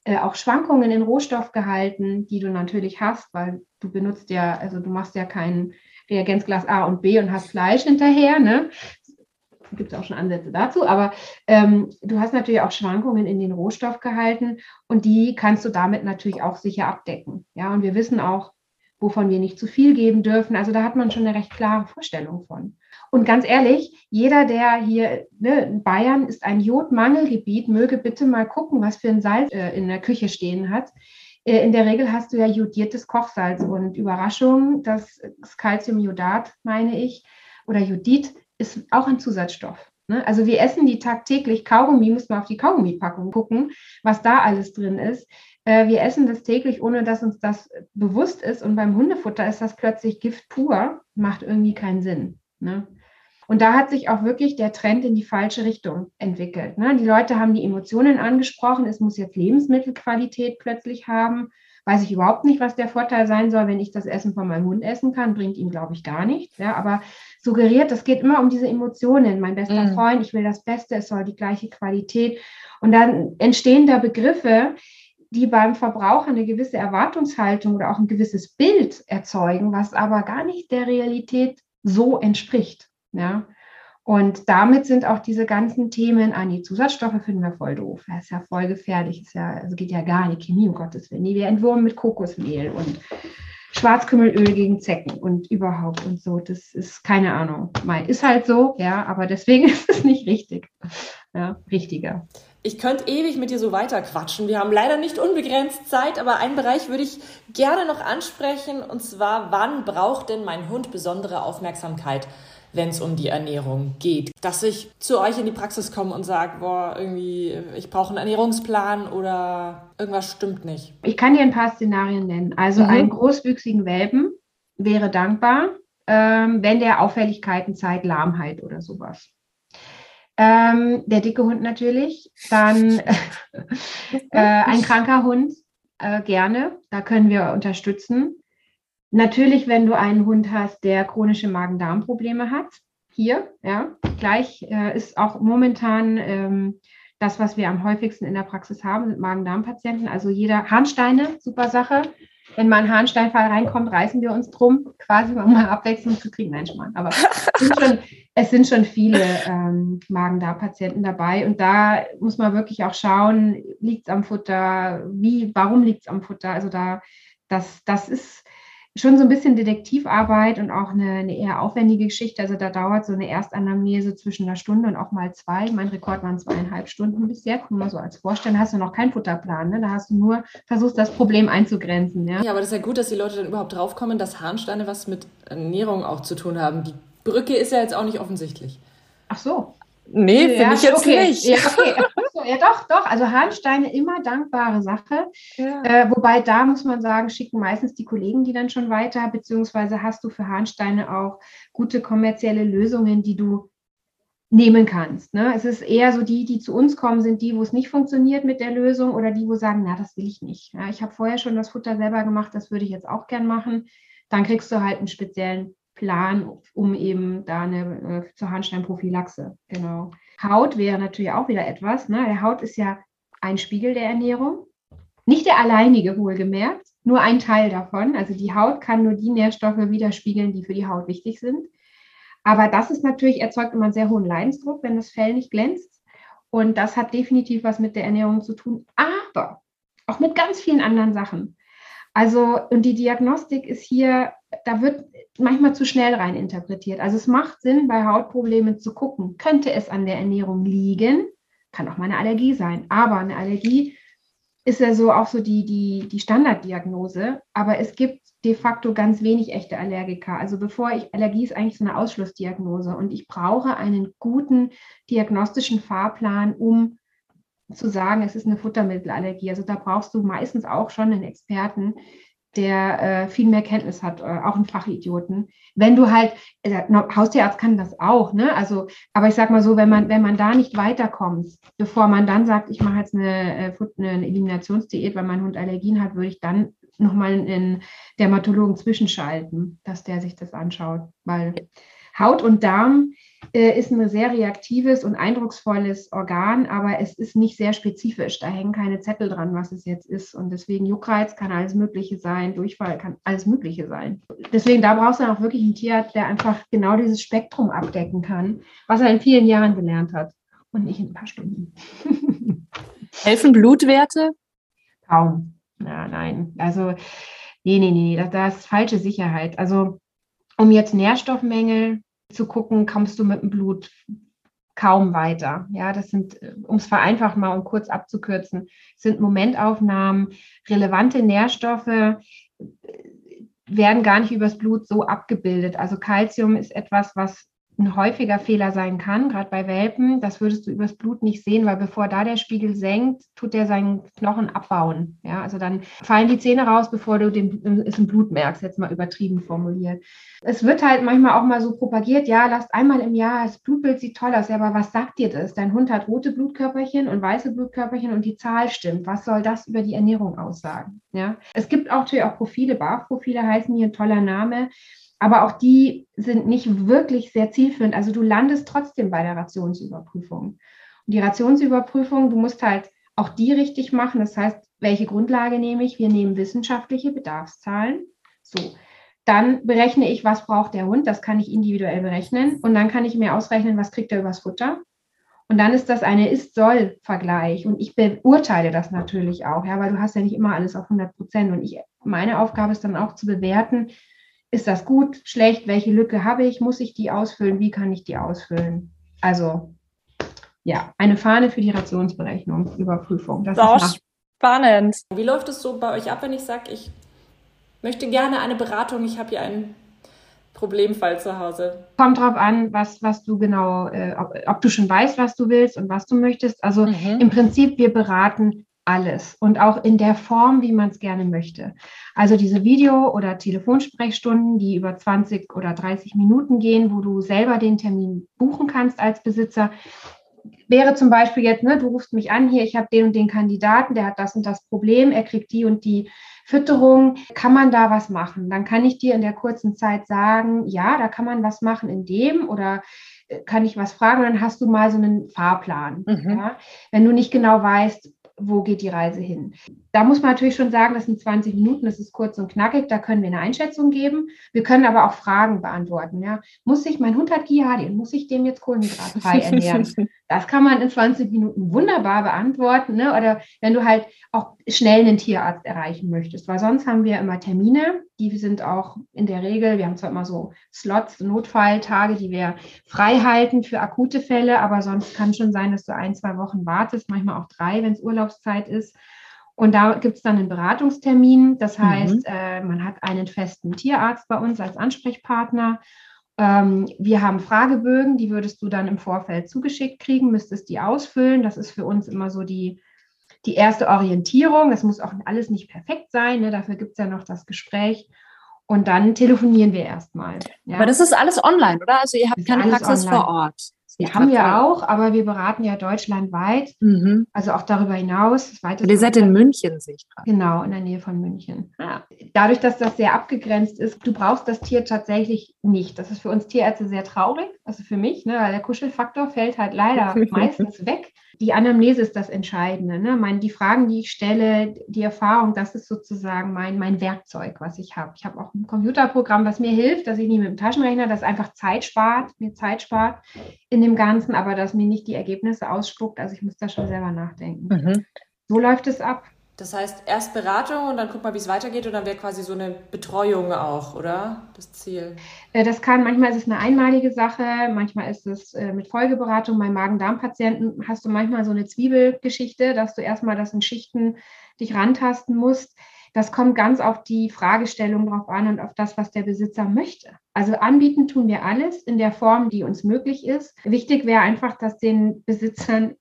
äh, auch Schwankungen in Rohstoffgehalten, die du natürlich hast, weil du benutzt ja, also du machst ja kein Reagenzglas A und B und hast Fleisch hinterher, ne? Gibt es auch schon Ansätze dazu, aber ähm, du hast natürlich auch Schwankungen in den Rohstoffgehalten und die kannst du damit natürlich auch sicher abdecken. Ja, und wir wissen auch, wovon wir nicht zu viel geben dürfen. Also da hat man schon eine recht klare Vorstellung von. Und ganz ehrlich, jeder, der hier, ne, in Bayern ist ein Jodmangelgebiet, möge bitte mal gucken, was für ein Salz äh, in der Küche stehen hat. Äh, in der Regel hast du ja jodiertes Kochsalz und Überraschung, das, das Calciumjodat, meine ich, oder Jodid, ist auch ein Zusatzstoff. Ne? Also wir essen die tagtäglich. Kaugummi, muss man auf die Kaugummipackung gucken, was da alles drin ist. Äh, wir essen das täglich, ohne dass uns das bewusst ist. Und beim Hundefutter ist das plötzlich Gift pur, macht irgendwie keinen Sinn. Ne? Und da hat sich auch wirklich der Trend in die falsche Richtung entwickelt. Ne? Die Leute haben die Emotionen angesprochen, es muss jetzt Lebensmittelqualität plötzlich haben. Weiß ich überhaupt nicht, was der Vorteil sein soll, wenn ich das Essen von meinem Hund essen kann, bringt ihm, glaube ich, gar nichts. Ja, aber suggeriert, das geht immer um diese Emotionen. Mein bester mm. Freund, ich will das Beste, es soll die gleiche Qualität. Und dann entstehen da Begriffe, die beim Verbraucher eine gewisse Erwartungshaltung oder auch ein gewisses Bild erzeugen, was aber gar nicht der Realität so entspricht. Ja. Und damit sind auch diese ganzen Themen an die Zusatzstoffe finden wir voll doof. Das ist ja voll gefährlich. Ist ja, also geht ja gar nicht. Chemie, um Gottes Willen. Nee, wir entwurmen mit Kokosmehl und Schwarzkümmelöl gegen Zecken und überhaupt und so. Das ist keine Ahnung. Ist halt so, ja, aber deswegen ist es nicht richtig. Ja, richtiger. Ich könnte ewig mit dir so weiter quatschen. Wir haben leider nicht unbegrenzt Zeit, aber einen Bereich würde ich gerne noch ansprechen und zwar, wann braucht denn mein Hund besondere Aufmerksamkeit? Wenn es um die Ernährung geht. Dass ich zu euch in die Praxis komme und sage, boah, irgendwie, ich brauche einen Ernährungsplan oder irgendwas stimmt nicht. Ich kann dir ein paar Szenarien nennen. Also mhm. einen großwüchsigen Welpen wäre dankbar, ähm, wenn der Auffälligkeiten zeigt, Lahmheit oder sowas. Ähm, der dicke Hund natürlich. Dann äh, ein kranker Hund äh, gerne. Da können wir unterstützen. Natürlich, wenn du einen Hund hast, der chronische Magen-Darm-Probleme hat, hier, ja, gleich äh, ist auch momentan ähm, das, was wir am häufigsten in der Praxis haben, sind Magen-Darm-Patienten. Also jeder Harnsteine, super Sache. Wenn mal ein Harnsteinfall reinkommt, reißen wir uns drum, quasi um mal Abwechslung zu kriegen. Nein, Schmarrn. Aber es sind schon, es sind schon viele ähm, Magen-Darm-Patienten dabei. Und da muss man wirklich auch schauen, liegt es am Futter? Wie, warum liegt es am Futter? Also da, das, das ist schon so ein bisschen Detektivarbeit und auch eine, eine, eher aufwendige Geschichte. Also da dauert so eine Erstanamnese zwischen einer Stunde und auch mal zwei. Mein Rekord waren zweieinhalb Stunden bis jetzt. Nur so als Vorstellen hast du noch keinen Futterplan. Ne? Da hast du nur versucht, das Problem einzugrenzen. Ja? ja, aber das ist ja gut, dass die Leute dann überhaupt draufkommen, dass Harnsteine was mit Ernährung auch zu tun haben. Die Brücke ist ja jetzt auch nicht offensichtlich. Ach so. Nee, finde ja, ich jetzt okay. nicht. Ja, okay. ja, doch, doch. Also Harnsteine immer dankbare Sache. Ja. Äh, wobei da muss man sagen, schicken meistens die Kollegen die dann schon weiter, beziehungsweise hast du für Harnsteine auch gute kommerzielle Lösungen, die du nehmen kannst. Ne? Es ist eher so die, die zu uns kommen, sind die, wo es nicht funktioniert mit der Lösung oder die, wo sagen, na, das will ich nicht. Ja, ich habe vorher schon das Futter selber gemacht, das würde ich jetzt auch gern machen. Dann kriegst du halt einen speziellen Plan, um eben da eine äh, zur Harnsteinprophylaxe. Genau. Haut wäre natürlich auch wieder etwas. Ne? Der Haut ist ja ein Spiegel der Ernährung. Nicht der alleinige, wohlgemerkt, nur ein Teil davon. Also die Haut kann nur die Nährstoffe widerspiegeln, die für die Haut wichtig sind. Aber das ist natürlich, erzeugt immer einen sehr hohen Leidensdruck, wenn das Fell nicht glänzt. Und das hat definitiv was mit der Ernährung zu tun, aber auch mit ganz vielen anderen Sachen. Also, und die Diagnostik ist hier, da wird manchmal zu schnell rein interpretiert. Also es macht Sinn, bei Hautproblemen zu gucken, könnte es an der Ernährung liegen? Kann auch mal eine Allergie sein. Aber eine Allergie ist ja so auch so die, die, die Standarddiagnose. Aber es gibt de facto ganz wenig echte Allergiker. Also bevor ich, Allergie ist eigentlich so eine Ausschlussdiagnose. Und ich brauche einen guten diagnostischen Fahrplan, um zu sagen, es ist eine Futtermittelallergie. Also da brauchst du meistens auch schon einen Experten, der äh, viel mehr Kenntnis hat, äh, auch ein Fachidioten. Wenn du halt, äh, Haustierarzt kann das auch, ne? Also, aber ich sag mal so, wenn man, wenn man da nicht weiterkommt, bevor man dann sagt, ich mache jetzt eine, äh, eine Eliminationsdiät, weil mein Hund Allergien hat, würde ich dann nochmal einen Dermatologen zwischenschalten, dass der sich das anschaut. Weil Haut und Darm äh, ist ein sehr reaktives und eindrucksvolles Organ, aber es ist nicht sehr spezifisch. Da hängen keine Zettel dran, was es jetzt ist. Und deswegen Juckreiz kann alles Mögliche sein, Durchfall kann alles Mögliche sein. Deswegen, da brauchst du dann auch wirklich einen Tierarzt, der einfach genau dieses Spektrum abdecken kann, was er in vielen Jahren gelernt hat und nicht in ein paar Stunden. Helfen Blutwerte? Kaum. Ja, nein. Also, nee, nee, nee, das, das ist falsche Sicherheit. Also, um jetzt Nährstoffmängel zu gucken, kommst du mit dem Blut kaum weiter. Ja, das sind, um es vereinfacht mal und kurz abzukürzen, sind Momentaufnahmen, relevante Nährstoffe äh, werden gar nicht übers Blut so abgebildet. Also Calcium ist etwas, was ein häufiger Fehler sein kann, gerade bei Welpen. Das würdest du übers Blut nicht sehen, weil bevor da der Spiegel senkt, tut der seinen Knochen abbauen. Ja, also dann fallen die Zähne raus, bevor du den, es im Blut merkst, jetzt mal übertrieben formuliert. Es wird halt manchmal auch mal so propagiert, ja, lasst einmal im Jahr, das Blutbild sieht toll aus, ja, aber was sagt dir das? Dein Hund hat rote Blutkörperchen und weiße Blutkörperchen und die Zahl stimmt. Was soll das über die Ernährung aussagen? Ja, es gibt auch natürlich auch Profile, BAF-Profile heißen hier ein toller Name aber auch die sind nicht wirklich sehr zielführend. Also du landest trotzdem bei der Rationsüberprüfung. Und die Rationsüberprüfung, du musst halt auch die richtig machen. Das heißt, welche Grundlage nehme ich? Wir nehmen wissenschaftliche Bedarfszahlen. So, dann berechne ich, was braucht der Hund. Das kann ich individuell berechnen. Und dann kann ich mir ausrechnen, was kriegt er übers Futter. Und dann ist das eine Ist-Soll-Vergleich. Und ich beurteile das natürlich auch, ja, weil du hast ja nicht immer alles auf 100 Prozent. Und ich, meine Aufgabe ist dann auch zu bewerten, ist das gut, schlecht, welche Lücke habe ich, muss ich die ausfüllen, wie kann ich die ausfüllen? Also ja, eine Fahne für die Rationsberechnung, Überprüfung. Das so ist spannend. Wie läuft es so bei euch ab, wenn ich sage, ich möchte gerne eine Beratung, ich habe hier einen Problemfall zu Hause? Kommt drauf an, was, was du genau, äh, ob, ob, du schon weißt, was du willst und was du möchtest. Also mhm. im Prinzip, wir beraten alles und auch in der Form, wie man es gerne möchte. Also diese Video- oder Telefonsprechstunden, die über 20 oder 30 Minuten gehen, wo du selber den Termin buchen kannst als Besitzer, wäre zum Beispiel jetzt, ne, du rufst mich an, hier, ich habe den und den Kandidaten, der hat das und das Problem, er kriegt die und die Fütterung, kann man da was machen? Dann kann ich dir in der kurzen Zeit sagen, ja, da kann man was machen in dem oder äh, kann ich was fragen, dann hast du mal so einen Fahrplan. Mhm. Ja? Wenn du nicht genau weißt, wo geht die Reise hin. Da muss man natürlich schon sagen, das sind 20 Minuten, das ist kurz und knackig, da können wir eine Einschätzung geben. Wir können aber auch Fragen beantworten. Ja. Muss ich, mein Hund hat Giardien, muss ich dem jetzt kohlenhydratfrei ernähren? Das kann man in 20 Minuten wunderbar beantworten. Ne? Oder wenn du halt auch schnell einen Tierarzt erreichen möchtest, weil sonst haben wir immer Termine, die sind auch in der Regel, wir haben zwar immer so Slots, Notfalltage, die wir frei halten für akute Fälle, aber sonst kann schon sein, dass du ein, zwei Wochen wartest, manchmal auch drei, wenn es Urlaubszeit ist. Und da gibt es dann einen Beratungstermin. Das heißt, mhm. äh, man hat einen festen Tierarzt bei uns als Ansprechpartner. Ähm, wir haben Fragebögen, die würdest du dann im Vorfeld zugeschickt kriegen, müsstest die ausfüllen. Das ist für uns immer so die, die erste Orientierung. Das muss auch alles nicht perfekt sein. Ne? Dafür gibt es ja noch das Gespräch. Und dann telefonieren wir erstmal. Ja? Aber das ist alles online, oder? Also ihr habt keine Praxis online. vor Ort. Die haben wir auch, aber wir beraten ja deutschlandweit, mhm. also auch darüber hinaus. Ihr seid in München, sehe ich gerade. Genau, in der Nähe von München. Ja. Dadurch, dass das sehr abgegrenzt ist, du brauchst das Tier tatsächlich nicht. Das ist für uns Tierärzte sehr traurig, also für mich, ne, weil der Kuschelfaktor fällt halt leider meistens weg die Anamnese ist das Entscheidende. Ne? Mein, die Fragen, die ich stelle, die Erfahrung, das ist sozusagen mein, mein Werkzeug, was ich habe. Ich habe auch ein Computerprogramm, was mir hilft, dass ich nicht mit dem Taschenrechner, das einfach Zeit spart, mir Zeit spart in dem Ganzen, aber dass mir nicht die Ergebnisse ausspuckt. Also ich muss da schon selber nachdenken. Mhm. So läuft es ab. Das heißt, erst Beratung und dann guck mal, wie es weitergeht und dann wäre quasi so eine Betreuung auch, oder? Das Ziel. Äh, das kann, manchmal ist es eine einmalige Sache, manchmal ist es äh, mit Folgeberatung. Bei Magen-Darm-Patienten hast du manchmal so eine Zwiebelgeschichte, dass du erstmal das in Schichten dich rantasten musst. Das kommt ganz auf die Fragestellung drauf an und auf das, was der Besitzer möchte. Also anbieten tun wir alles in der Form, die uns möglich ist. Wichtig wäre einfach, dass den Besitzern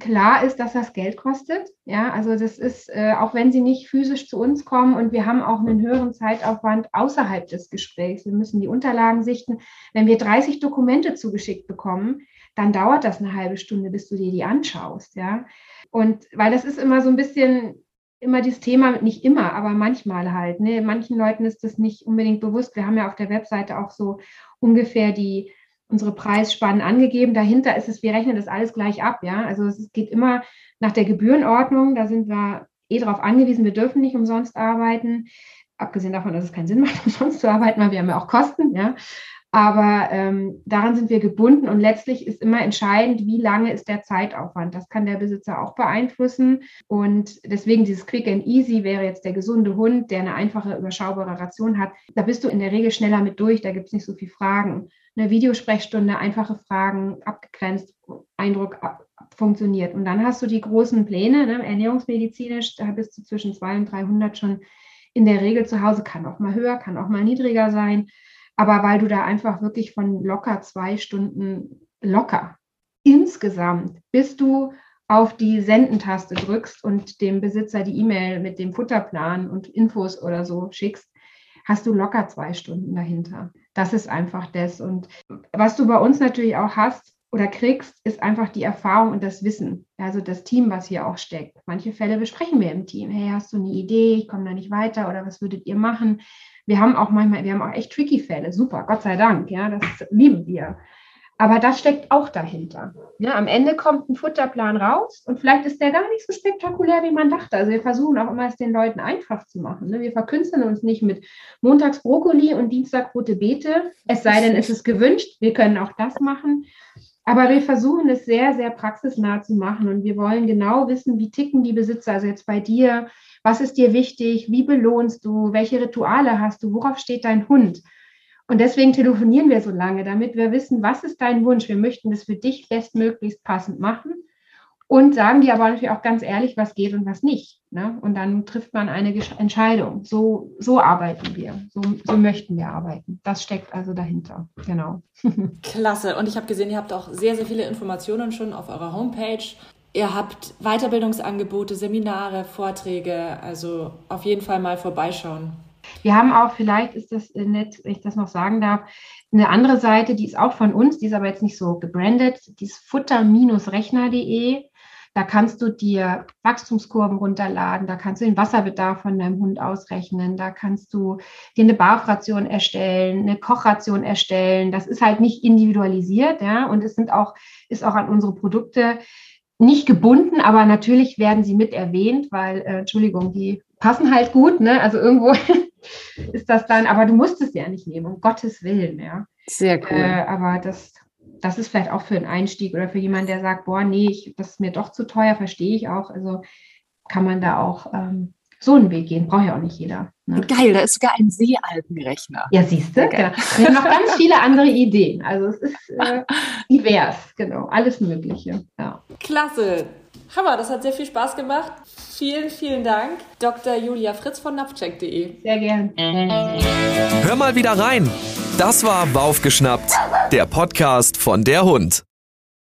klar ist, dass das Geld kostet. Ja, also das ist, äh, auch wenn sie nicht physisch zu uns kommen und wir haben auch einen höheren Zeitaufwand außerhalb des Gesprächs. Wir müssen die Unterlagen sichten. Wenn wir 30 Dokumente zugeschickt bekommen, dann dauert das eine halbe Stunde, bis du dir die anschaust. Ja, und weil das ist immer so ein bisschen immer dieses Thema, nicht immer, aber manchmal halt. Ne? Manchen Leuten ist das nicht unbedingt bewusst. Wir haben ja auf der Webseite auch so ungefähr die unsere Preisspannen angegeben. Dahinter ist es, wir rechnen das alles gleich ab, ja. Also es geht immer nach der Gebührenordnung, da sind wir eh darauf angewiesen, wir dürfen nicht umsonst arbeiten. Abgesehen davon, dass es keinen Sinn macht, umsonst zu arbeiten, weil wir haben ja auch Kosten, ja. Aber ähm, daran sind wir gebunden und letztlich ist immer entscheidend, wie lange ist der Zeitaufwand. Das kann der Besitzer auch beeinflussen. Und deswegen dieses Quick and Easy wäre jetzt der gesunde Hund, der eine einfache, überschaubare Ration hat. Da bist du in der Regel schneller mit durch, da gibt es nicht so viele Fragen eine Videosprechstunde, einfache Fragen, abgegrenzt, Eindruck ab, funktioniert. Und dann hast du die großen Pläne, ne, ernährungsmedizinisch, da bist du zwischen 200 und 300 schon in der Regel zu Hause, kann auch mal höher, kann auch mal niedriger sein. Aber weil du da einfach wirklich von locker zwei Stunden locker insgesamt, bis du auf die Sendentaste drückst und dem Besitzer die E-Mail mit dem Futterplan und Infos oder so schickst, hast du locker zwei Stunden dahinter. Das ist einfach das. Und was du bei uns natürlich auch hast oder kriegst, ist einfach die Erfahrung und das Wissen. Also das Team, was hier auch steckt. Manche Fälle besprechen wir im Team. Hey, hast du eine Idee? Ich komme da nicht weiter oder was würdet ihr machen? Wir haben auch manchmal, wir haben auch echt tricky Fälle. Super, Gott sei Dank. Ja, das lieben wir. Aber das steckt auch dahinter. Ja, am Ende kommt ein Futterplan raus und vielleicht ist der gar nicht so spektakulär, wie man dachte. Also wir versuchen auch immer, es den Leuten einfach zu machen. Ne? Wir verkünsteln uns nicht mit Montags Brokkoli und Dienstag rote Beete, es sei denn, es ist gewünscht. Wir können auch das machen. Aber wir versuchen es sehr, sehr praxisnah zu machen und wir wollen genau wissen, wie ticken die Besitzer. Also jetzt bei dir, was ist dir wichtig? Wie belohnst du? Welche Rituale hast du? Worauf steht dein Hund? Und deswegen telefonieren wir so lange, damit wir wissen, was ist dein Wunsch. Wir möchten das für dich bestmöglichst passend machen und sagen dir aber natürlich auch ganz ehrlich, was geht und was nicht. Ne? Und dann trifft man eine Entscheidung. So, so arbeiten wir, so, so möchten wir arbeiten. Das steckt also dahinter. Genau. Klasse. Und ich habe gesehen, ihr habt auch sehr, sehr viele Informationen schon auf eurer Homepage. Ihr habt Weiterbildungsangebote, Seminare, Vorträge. Also auf jeden Fall mal vorbeischauen. Wir haben auch, vielleicht ist das äh, nett, wenn ich das noch sagen darf, eine andere Seite, die ist auch von uns, die ist aber jetzt nicht so gebrandet, die ist futter-rechner.de. Da kannst du dir Wachstumskurven runterladen, da kannst du den Wasserbedarf von deinem Hund ausrechnen, da kannst du dir eine Barfration erstellen, eine Kochration erstellen. Das ist halt nicht individualisiert, ja, und es sind auch, ist auch an unsere Produkte nicht gebunden, aber natürlich werden sie mit erwähnt, weil, äh, Entschuldigung, die passen halt gut, ne? Also irgendwo ist das dann, aber du musst es ja nicht nehmen, um Gottes Willen, ja. Sehr cool. Äh, aber das, das ist vielleicht auch für einen Einstieg oder für jemanden, der sagt, boah, nee, ich, das ist mir doch zu teuer, verstehe ich auch. Also kann man da auch ähm, so einen Weg gehen. Braucht ja auch nicht jeder. Ne? Geil, da ist sogar ein Seealgenrechner. Ja, siehst du, genau. Wir haben noch ganz viele andere Ideen. Also es ist äh, divers, genau, alles Mögliche. Ja. Klasse. Hammer, das hat sehr viel Spaß gemacht. Vielen, vielen Dank. Dr. Julia Fritz von napcheck.de. Sehr gern. Hör mal wieder rein. Das war Baufgeschnappt, der Podcast von der Hund.